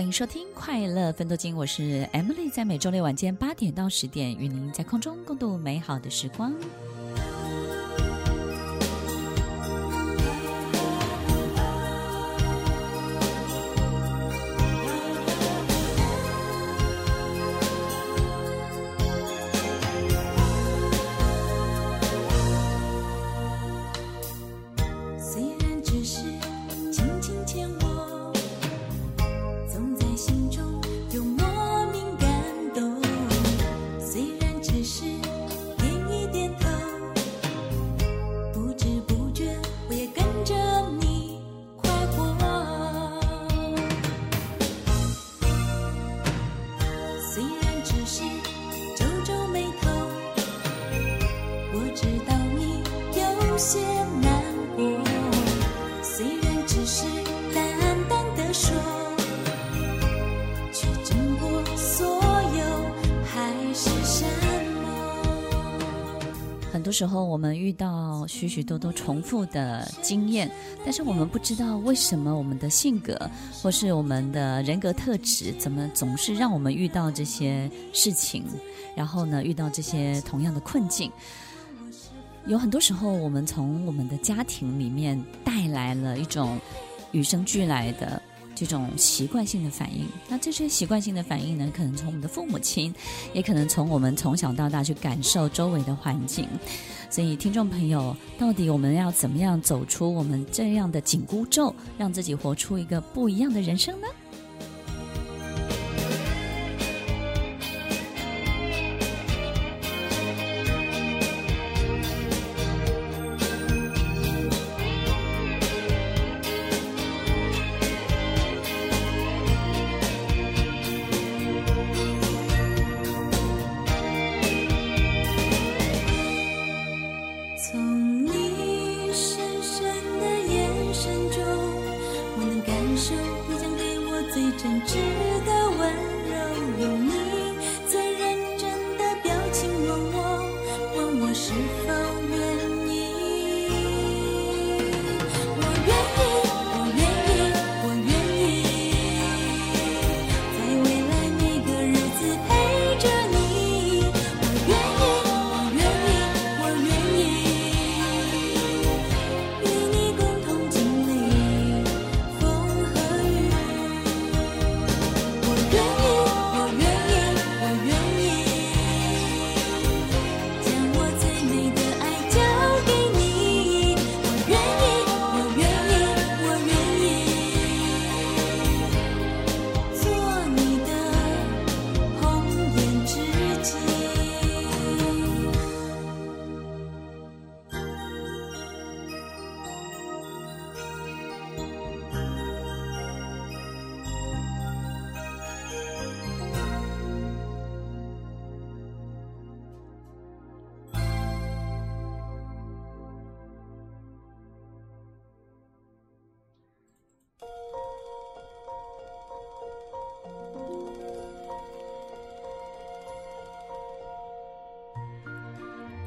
欢迎收听《快乐奋斗经》，我是 Emily，在每周六晚间八点到十点，与您在空中共度美好的时光。多时候，我们遇到许许多多重复的经验，但是我们不知道为什么我们的性格或是我们的人格特质，怎么总是让我们遇到这些事情，然后呢，遇到这些同样的困境。有很多时候，我们从我们的家庭里面带来了一种与生俱来的。这种习惯性的反应，那这些习惯性的反应呢，可能从我们的父母亲，也可能从我们从小到大去感受周围的环境。所以，听众朋友，到底我们要怎么样走出我们这样的紧箍咒，让自己活出一个不一样的人生呢？最真挚的吻。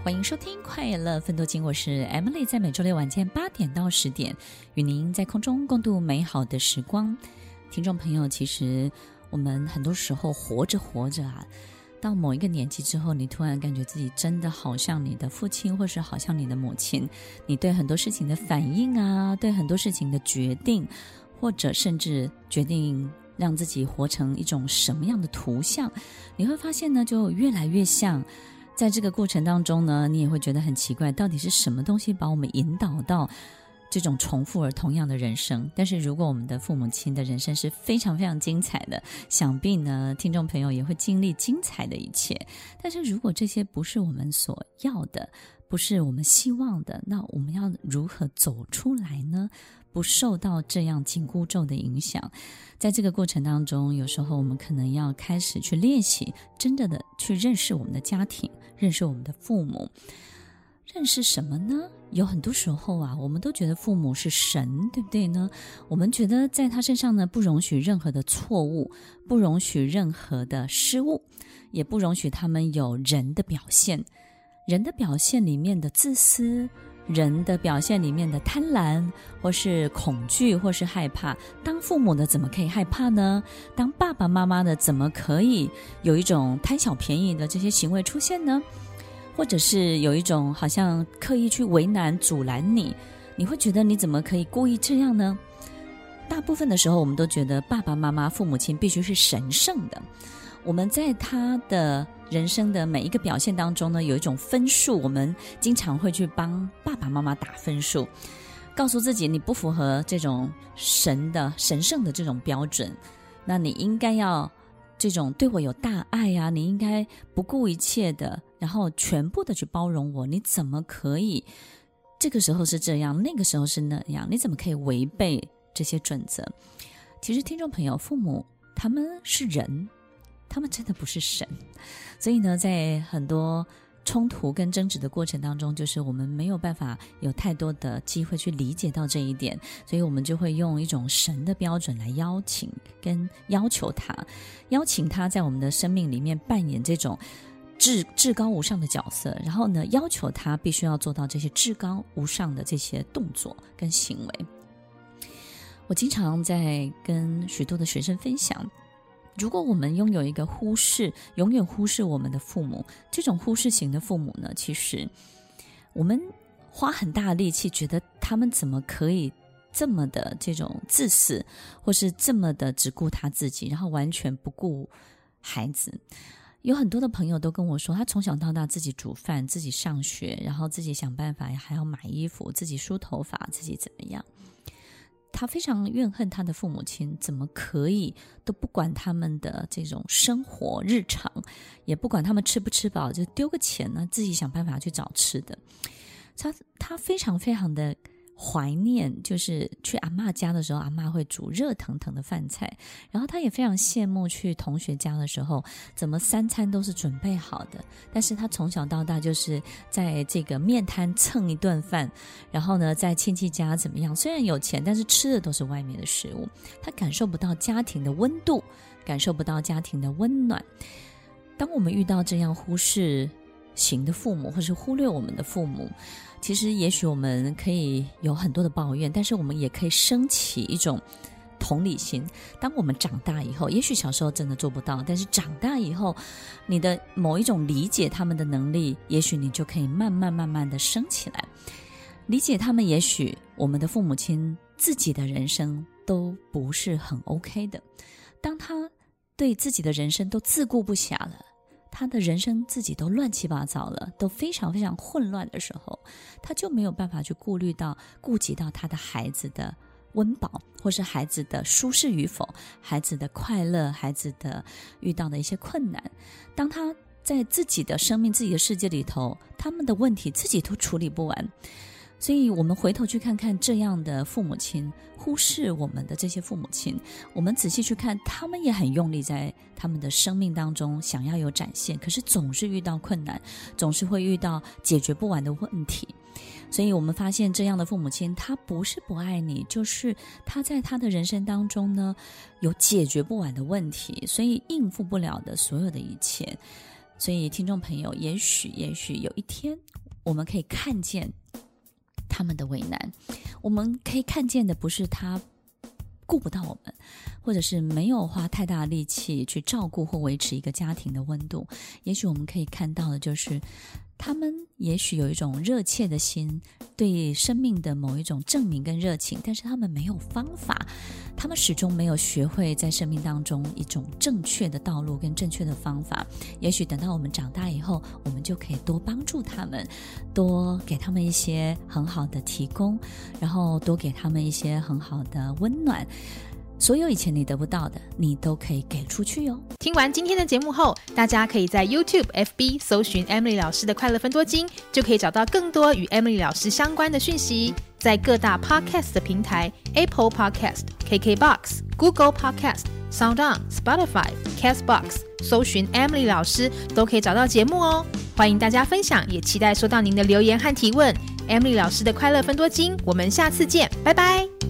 欢迎收听《快乐分多金》，我是 Emily，在每周六晚间八点到十点，与您在空中共度美好的时光。听众朋友，其实我们很多时候活着活着啊，到某一个年纪之后，你突然感觉自己真的好像你的父亲，或是好像你的母亲，你对很多事情的反应啊，对很多事情的决定，或者甚至决定让自己活成一种什么样的图像，你会发现呢，就越来越像。在这个过程当中呢，你也会觉得很奇怪，到底是什么东西把我们引导到这种重复而同样的人生？但是如果我们的父母亲的人生是非常非常精彩的，想必呢，听众朋友也会经历精彩的一切。但是如果这些不是我们所要的，不是我们希望的，那我们要如何走出来呢？不受到这样紧箍咒的影响。在这个过程当中，有时候我们可能要开始去练习，真的的去认识我们的家庭，认识我们的父母。认识什么呢？有很多时候啊，我们都觉得父母是神，对不对呢？我们觉得在他身上呢，不容许任何的错误，不容许任何的失误，也不容许他们有人的表现。人的表现里面的自私，人的表现里面的贪婪，或是恐惧，或是害怕。当父母的怎么可以害怕呢？当爸爸妈妈的怎么可以有一种贪小便宜的这些行为出现呢？或者是有一种好像刻意去为难、阻拦你，你会觉得你怎么可以故意这样呢？大部分的时候，我们都觉得爸爸妈妈、父母亲必须是神圣的。我们在他的人生的每一个表现当中呢，有一种分数，我们经常会去帮爸爸妈妈打分数，告诉自己你不符合这种神的神圣的这种标准，那你应该要。这种对我有大爱、啊，你应该不顾一切的，然后全部的去包容我。你怎么可以这个时候是这样，那个时候是那样？你怎么可以违背这些准则？其实，听众朋友，父母他们是人，他们真的不是神。所以呢，在很多。冲突跟争执的过程当中，就是我们没有办法有太多的机会去理解到这一点，所以我们就会用一种神的标准来邀请跟要求他，邀请他在我们的生命里面扮演这种至至高无上的角色，然后呢，要求他必须要做到这些至高无上的这些动作跟行为。我经常在跟许多的学生分享。如果我们拥有一个忽视，永远忽视我们的父母，这种忽视型的父母呢，其实我们花很大的力气，觉得他们怎么可以这么的这种自私，或是这么的只顾他自己，然后完全不顾孩子。有很多的朋友都跟我说，他从小到大自己煮饭，自己上学，然后自己想办法，还要买衣服，自己梳头发，自己怎么样。他非常怨恨他的父母亲，怎么可以都不管他们的这种生活日常，也不管他们吃不吃饱，就丢个钱呢，自己想办法去找吃的。他他非常非常的。怀念就是去阿妈家的时候，阿妈会煮热腾腾的饭菜，然后他也非常羡慕去同学家的时候，怎么三餐都是准备好的。但是他从小到大就是在这个面摊蹭一顿饭，然后呢，在亲戚家怎么样？虽然有钱，但是吃的都是外面的食物，他感受不到家庭的温度，感受不到家庭的温暖。当我们遇到这样忽视型的父母，或是忽略我们的父母。其实，也许我们可以有很多的抱怨，但是我们也可以升起一种同理心。当我们长大以后，也许小时候真的做不到，但是长大以后，你的某一种理解他们的能力，也许你就可以慢慢慢慢的升起来。理解他们，也许我们的父母亲自己的人生都不是很 OK 的。当他对自己的人生都自顾不暇了。他的人生自己都乱七八糟了，都非常非常混乱的时候，他就没有办法去顾虑到、顾及到他的孩子的温饱，或是孩子的舒适与否，孩子的快乐，孩子的遇到的一些困难。当他在自己的生命、自己的世界里头，他们的问题自己都处理不完。所以，我们回头去看看这样的父母亲，忽视我们的这些父母亲，我们仔细去看，他们也很用力在他们的生命当中想要有展现，可是总是遇到困难，总是会遇到解决不完的问题。所以我们发现，这样的父母亲，他不是不爱你，就是他在他的人生当中呢，有解决不完的问题，所以应付不了的所有的一切。所以，听众朋友，也许，也许有一天，我们可以看见。他们的为难，我们可以看见的不是他顾不到我们，或者是没有花太大力气去照顾或维持一个家庭的温度。也许我们可以看到的就是。他们也许有一种热切的心，对生命的某一种证明跟热情，但是他们没有方法，他们始终没有学会在生命当中一种正确的道路跟正确的方法。也许等到我们长大以后，我们就可以多帮助他们，多给他们一些很好的提供，然后多给他们一些很好的温暖。所有以前你得不到的，你都可以给出去哟。听完今天的节目后，大家可以在 YouTube、FB 搜寻 Emily 老师的快乐分多金，就可以找到更多与 Emily 老师相关的讯息。在各大 Podcast 的平台 Apple Podcast、KKBox、Google Podcast、SoundOn、Spotify、Castbox 搜寻 Emily 老师，都可以找到节目哦。欢迎大家分享，也期待收到您的留言和提问。Emily 老师的快乐分多金，我们下次见，拜拜。